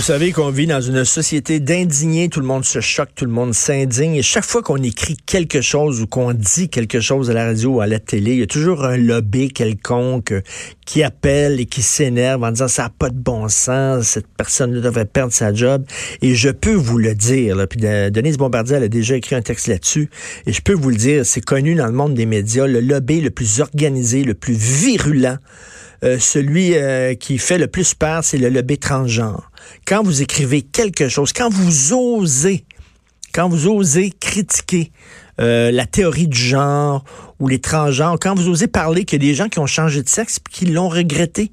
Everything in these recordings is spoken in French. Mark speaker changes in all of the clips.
Speaker 1: Vous savez qu'on vit dans une société d'indignés, tout le monde se choque, tout le monde s'indigne. Et chaque fois qu'on écrit quelque chose ou qu'on dit quelque chose à la radio ou à la télé, il y a toujours un lobby quelconque qui appelle et qui s'énerve en disant ça n'a pas de bon sens, cette personne devrait perdre sa job. Et je peux vous le dire, là, puis Denise Bombardier elle a déjà écrit un texte là-dessus, et je peux vous le dire, c'est connu dans le monde des médias, le lobby le plus organisé, le plus virulent euh, celui euh, qui fait le plus peur, c'est le lobby transgenre. Quand vous écrivez quelque chose, quand vous osez, quand vous osez critiquer euh, la théorie du genre ou les transgenres, quand vous osez parler qu'il y a des gens qui ont changé de sexe et qui l'ont regretté,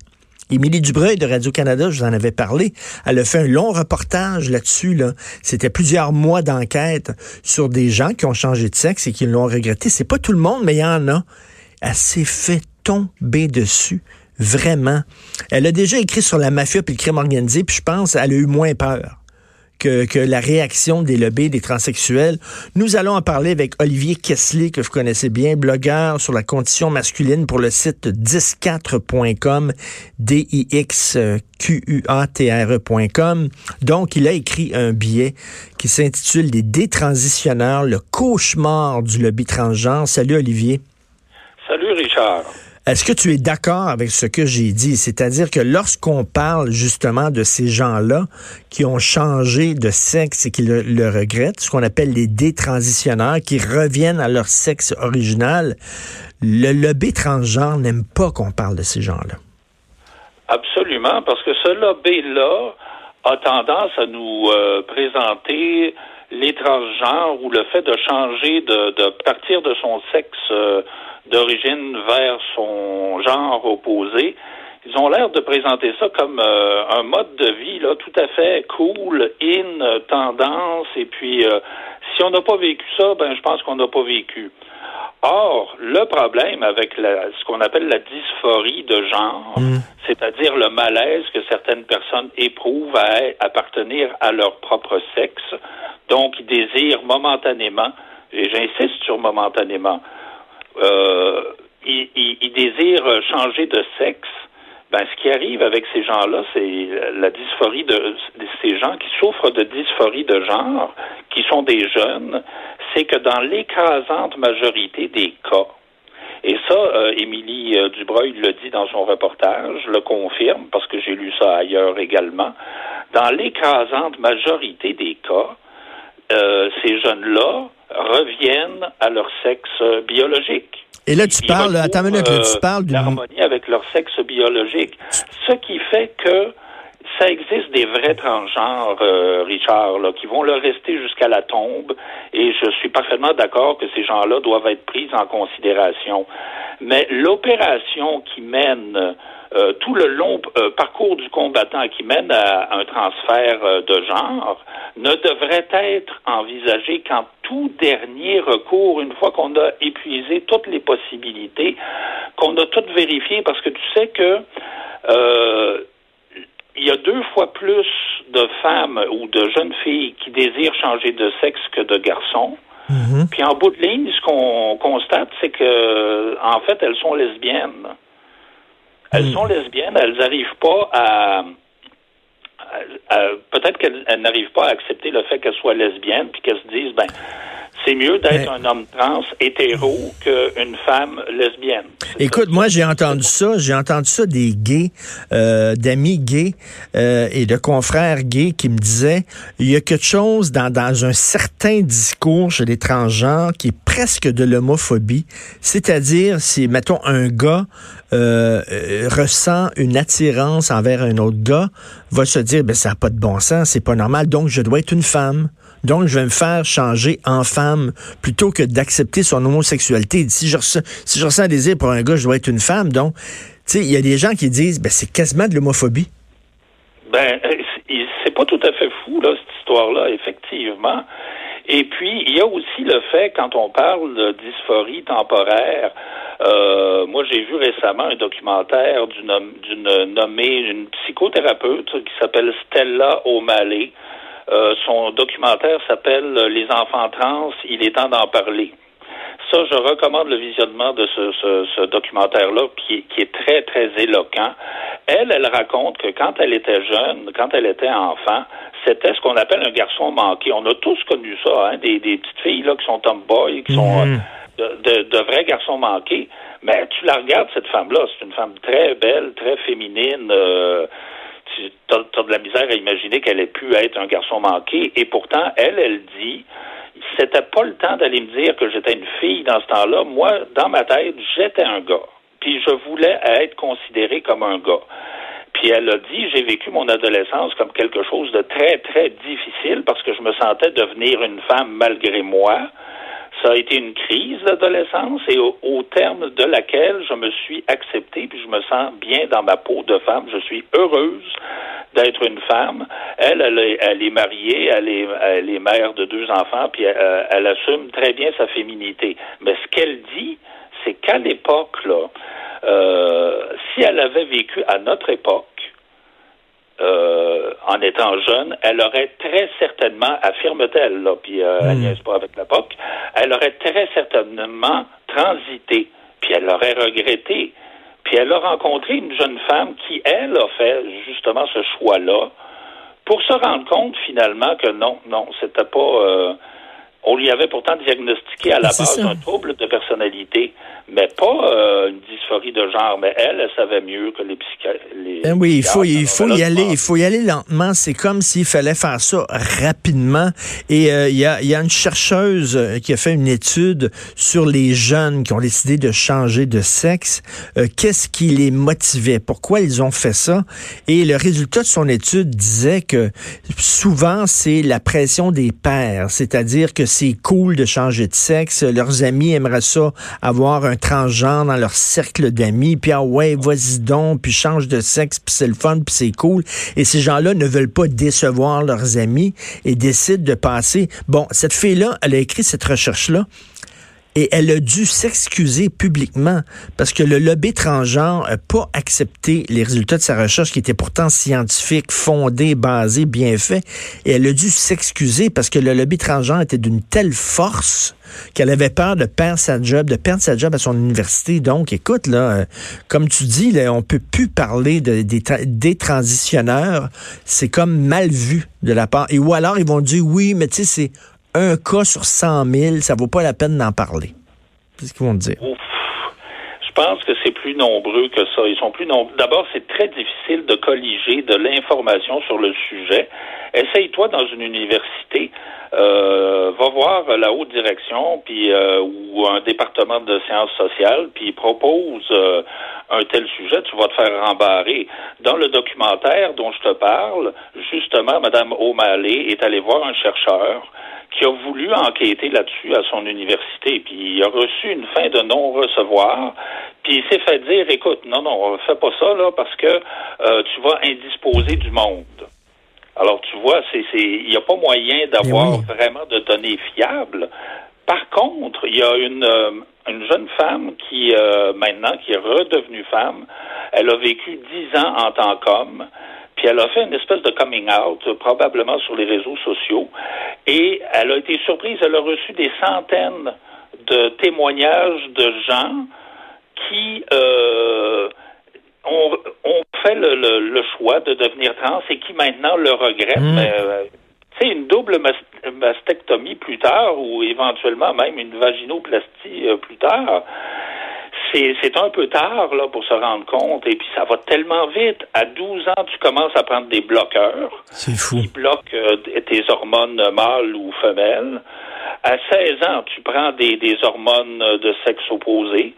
Speaker 1: Émilie Dubreuil de Radio-Canada, je vous en avais parlé. Elle a fait un long reportage là-dessus. Là. C'était plusieurs mois d'enquête sur des gens qui ont changé de sexe et qui l'ont regretté. C'est pas tout le monde, mais il y en a. Elle s'est fait tomber dessus. Vraiment. Elle a déjà écrit sur la mafia puis le crime organisé, puis je pense qu'elle a eu moins peur. Que, la réaction des lobbies des transsexuels. Nous allons en parler avec Olivier Kessler, que vous connaissez bien, blogueur sur la condition masculine pour le site 104.com, D-I-X-Q-U-A-T-R-E.com. Donc, il a écrit un billet qui s'intitule Les détransitionneurs, le cauchemar du lobby transgenre. Salut, Olivier.
Speaker 2: Salut, Richard.
Speaker 1: Est-ce que tu es d'accord avec ce que j'ai dit? C'est-à-dire que lorsqu'on parle justement de ces gens-là qui ont changé de sexe et qui le, regrettent, ce qu'on appelle les détransitionneurs, qui reviennent à leur sexe original, le lobby transgenre n'aime pas qu'on parle de ces gens-là.
Speaker 2: Absolument, parce que ce lobby-là a tendance à nous euh, présenter les transgenres ou le fait de changer, de, partir de son sexe. Euh, d'origine vers son genre opposé. Ils ont l'air de présenter ça comme euh, un mode de vie là tout à fait cool, in, tendance. Et puis, euh, si on n'a pas vécu ça, ben je pense qu'on n'a pas vécu. Or, le problème avec ce qu'on appelle la dysphorie de genre, mm. c'est-à-dire le malaise que certaines personnes éprouvent à appartenir à leur propre sexe, donc ils désirent momentanément, et j'insiste sur momentanément, euh, ils, ils, désirent changer de sexe, ben, ce qui arrive avec ces gens-là, c'est la dysphorie de, ces gens qui souffrent de dysphorie de genre, qui sont des jeunes, c'est que dans l'écrasante majorité des cas, et ça, euh, Émilie euh, Dubreuil le dit dans son reportage, le confirme, parce que j'ai lu ça ailleurs également, dans l'écrasante majorité des cas, euh, ces jeunes-là reviennent à leur sexe biologique.
Speaker 1: Et là, tu parles, attends une minute, tu euh, parles d'une...
Speaker 2: L'harmonie avec leur sexe biologique. Ce qui fait que ça existe des vrais transgenres, euh, Richard, là, qui vont le rester jusqu'à la tombe, et je suis parfaitement d'accord que ces gens-là doivent être pris en considération. Mais l'opération qui mène euh, tout le long euh, parcours du combattant qui mène à un transfert euh, de genre ne devrait être envisagé qu'en tout dernier recours, une fois qu'on a épuisé toutes les possibilités, qu'on a toutes vérifiées, parce que tu sais que il y a deux fois plus de femmes ou de jeunes filles qui désirent changer de sexe que de garçons. Mm-hmm. Puis en bout de ligne, ce qu'on constate, c'est que en fait, elles sont lesbiennes. Elles hmm. sont lesbiennes, elles n'arrivent pas à, peut-être qu'elles n'arrivent pas à accepter le fait qu'elles soient lesbiennes, puis qu'elles se disent, ben, c'est mieux d'être un homme trans hétéro qu'une femme lesbienne.
Speaker 1: Écoute, moi j'ai entendu ça, j'ai entendu ça des gays, euh, d'amis gays euh, et de confrères gays qui me disaient, il y a quelque chose dans, dans un certain discours chez les transgenres qui est presque de l'homophobie, c'est-à-dire si, mettons, un gars euh, ressent une attirance envers un autre gars, va se dire, ben ça n'a pas de bon sens, c'est pas normal, donc je dois être une femme. Donc, je vais me faire changer en femme plutôt que d'accepter son homosexualité. Si je, ressens, si je ressens un désir pour un gars, je dois être une femme. Donc, tu sais, il y a des gens qui disent, ben, c'est quasiment de l'homophobie.
Speaker 2: Ben, c'est pas tout à fait fou, là, cette histoire-là, effectivement. Et puis, il y a aussi le fait, quand on parle de dysphorie temporaire, euh, moi, j'ai vu récemment un documentaire d'une nommée, une psychothérapeute qui s'appelle Stella O'Malley. Euh, son documentaire s'appelle Les enfants trans, il est temps d'en parler. Ça, je recommande le visionnement de ce, ce, ce documentaire-là, qui, qui, est très, très éloquent. Elle, elle raconte que quand elle était jeune, quand elle était enfant, c'était ce qu'on appelle un garçon manqué. On a tous connu ça, hein, des, des petites filles là qui sont tomboy, qui sont mhm. euh, de, de, vrais garçons manqués. Mais tu la regardes, cette femme-là, c'est une femme très belle, très féminine. Euh, tu as, de la misère à imaginer qu'elle ait pu être un garçon manqué. Et pourtant, elle, elle dit c'était pas le temps d'aller me dire que j'étais une fille dans ce temps-là. Moi, dans ma tête, j'étais un gars. Puis je voulais être considéré comme un gars. Puis elle a dit, j'ai vécu mon adolescence comme quelque chose de très, très difficile parce que je me sentais devenir une femme malgré moi. Ça a été une crise d'adolescence et au, terme de laquelle je me suis acceptée puis je me sens bien dans ma peau de femme. Je suis heureuse d'être une femme. Elle, elle est, elle est mariée, elle est, elle est, mère de deux enfants, puis elle, euh, elle assume très bien sa féminité. Mais ce qu'elle dit, c'est qu'à l'époque, là, euh, si elle avait vécu à notre époque, euh, en étant jeune, elle aurait très certainement, affirme-t-elle, là, puis euh, elle mmh. pas avec l'époque, elle aurait très certainement transité, puis elle aurait regretté puis elle a rencontré une jeune femme qui, elle, a fait justement ce choix-là pour se rendre compte finalement que non, non, c'était pas. Euh, on lui avait pourtant diagnostiqué à la base un trouble de personnalité, mais pas euh, une dysphorie de genre. Mais elle, elle savait mieux que les psychiatres.
Speaker 1: Ben oui, il faut, il faut y aller, il faut y aller lentement. C'est comme s'il fallait faire ça rapidement. Et euh, il y, a, y, a, une chercheuse euh, qui a fait une étude sur les jeunes qui ont décidé de changer de sexe. Qu'est-ce qui les motivait? Pourquoi ils ont fait ça? Et le résultat de son étude disait que souvent c'est la pression des pères, c'est-à-dire que c'est cool de changer de sexe. Leurs amis aimeraient ça, avoir un transgenre dans leur cercle d'amis. Puis ah ouais, vas-y donc, puis change de sexe, puis c'est le fun, puis c'est cool. Et ces gens-là ne veulent pas décevoir leurs amis et décident de passer. Bon, cette fille-là, elle a écrit cette recherche-là et elle a dû s'excuser publiquement parce que le lobby transgenre n'a pas accepté les résultats de sa recherche qui étaient pourtant scientifiques, fondés, basés, bien faits. Et elle a dû s'excuser parce que le lobby transgenre était d'une telle force qu'elle avait peur de perdre sa job, de perdre sa job à son université. Donc, écoute, là, euh, comme tu dis, là, on peut plus parler de, des, des transitionneurs. C'est comme mal vu de la part. Et ou alors, ils vont dire, oui, mais tu sais, c'est un cas sur 100 000, ça vaut pas la peine d'en parler. C'est ce qu'ils vont dire.
Speaker 2: Je pense que c'est plus nombreux que ça. Ils sont plus nombreux. D'abord, c'est très difficile de colliger de l'information sur le sujet. Essaye-toi dans une université, euh, va voir la haute direction, puis euh, ou un département de sciences sociales, puis propose euh, un tel sujet, tu vas te faire rembarrer. Dans le documentaire dont je te parle, justement, Mme O'Malley est allée voir un chercheur qui a voulu enquêter là-dessus à son université, puis il a reçu une fin de non-recevoir, puis il s'est fait dire, écoute, non, non, fais pas ça, là, parce que euh, tu vas indisposer du monde. Alors, tu vois, c'est, il n'y a pas moyen d'avoir vraiment de données fiables. Par contre, il y a une, euh, une jeune femme qui, euh, maintenant, qui est redevenue femme. Elle a vécu dix ans en tant qu'homme. Puis elle a fait une espèce de coming out, probablement sur les réseaux sociaux. Et elle a été surprise, elle a reçu des centaines de témoignages de gens qui ont, fait le, choix de devenir trans et qui maintenant le regrettent. Mmh. Euh, c'est une double mastectomie plus tard ou éventuellement même une vaginoplastie euh, plus tard c'est un peu tard là pour se rendre compte et puis ça va tellement vite. À 12 ans, tu commences à prendre des bloqueurs.
Speaker 1: C'est fou.
Speaker 2: Qui bloquent euh, tes hormones mâles ou femelles. À 16 ans, tu prends des, des hormones de sexe opposé.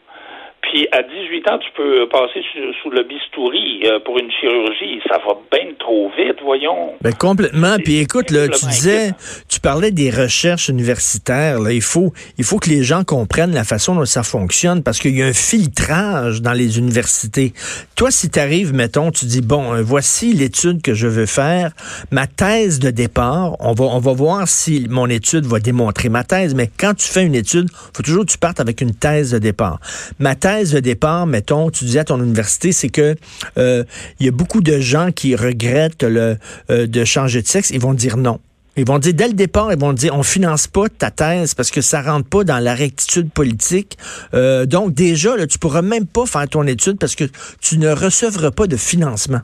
Speaker 2: Puis à 18 ans, tu peux passer sous, le bistouri euh, pour une chirurgie. Ça va bien trop vite, voyons.
Speaker 1: Ben complètement. Puis écoute, là, tu disais, tu parlais des recherches universitaires. Là, il faut, il faut que les gens comprennent la façon dont ça fonctionne parce qu'il y a un filtrage dans les universités. Toi, si tu arrives, mettons, tu dis bon, euh, voici l'étude que je veux faire, ma thèse de départ. On va, on va voir si mon étude va démontrer ma thèse. Mais quand tu fais une étude, faut toujours que tu partes avec une thèse de départ. Ma thèse de départ, mettons, tu disais à ton université, c'est que euh, il y a beaucoup de gens qui regrettent le, euh, de changer de sexe. Ils vont dire non. Ils vont dire dès le départ, ils vont dire on finance pas ta thèse parce que ça rentre pas dans la rectitude politique. Euh, donc déjà, là, tu pourras même pas faire ton étude parce que tu ne recevras pas de financement.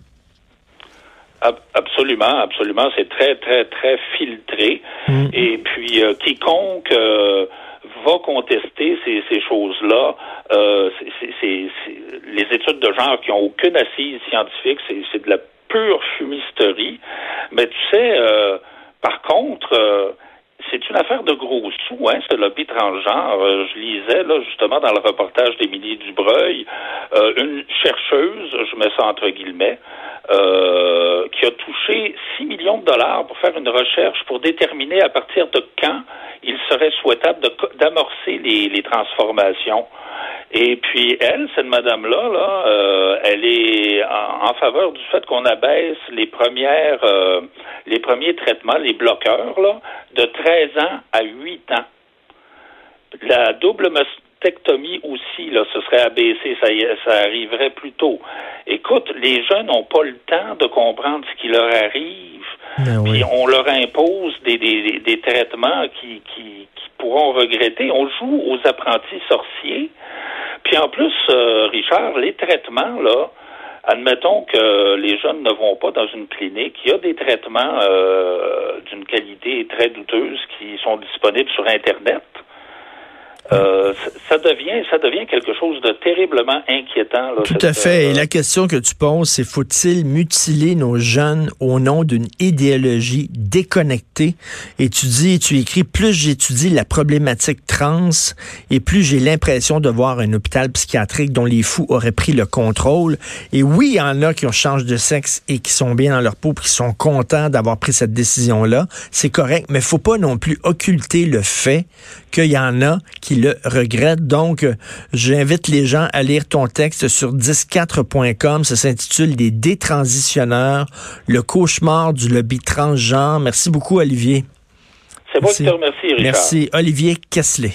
Speaker 2: Absolument, absolument. C'est très, très, très filtré. Mm. Et puis, quiconque va contester ces, choses-là. Euh, les études de genre qui n'ont aucune assise scientifique, c'est de la pure fumisterie. Mais tu sais, euh, par contre, euh, c'est une affaire de gros sous, hein, ce lobby transgenre. Euh, je lisais là justement dans le reportage d'Émilie Dubreuil, euh, une chercheuse, je mets ça entre guillemets, euh, qui a touché 6 millions de dollars pour faire une recherche pour déterminer à partir de quand il serait souhaitable d'amorcer les, les, transformations. Et puis elle, cette madame-là, là, euh, elle est en, faveur du fait qu'on abaisse les premières, euh, les premiers traitements, les bloqueurs, là, de 13 ans à 8 ans. La double mastectomie aussi, là, ce serait abaissé, ça, ça arriverait plus tôt. Écoute, les jeunes n'ont pas le temps de comprendre ce qui leur arrive. Ben puis on leur impose des, des, des traitements qui, qui, qui, pourront regretter. On joue aux apprentis sorciers. Puis en plus, euh, Richard, les traitements, là, admettons que les jeunes ne vont pas dans une clinique, il y a des traitements euh, d'une qualité très douteuse qui sont disponibles sur Internet. Euh, ça devient, ça devient quelque chose de terriblement inquiétant.
Speaker 1: Tout à fait. Et euh, la question que tu poses, c'est faut-il mutiler nos jeunes au nom d'une idéologie déconnectée? Et tu dis, tu écris, plus j'étudie la problématique trans et plus j'ai l'impression de voir un hôpital psychiatrique dont les fous auraient pris le contrôle. Et oui, il y en a qui ont changé de sexe et qui sont bien dans leur peau, qui sont contents d'avoir pris cette décision-là. C'est correct, mais faut pas non plus occulter le fait qu'il y en a qui le regrettent. Donc, j'invite les gens à lire ton texte sur 104.com. Ça s'intitule Des détransitionneurs, le cauchemar du lobby transgenre. Merci beaucoup, Olivier.
Speaker 2: C'est moi qui te remercie, Richard.
Speaker 1: Merci, Olivier Kessler.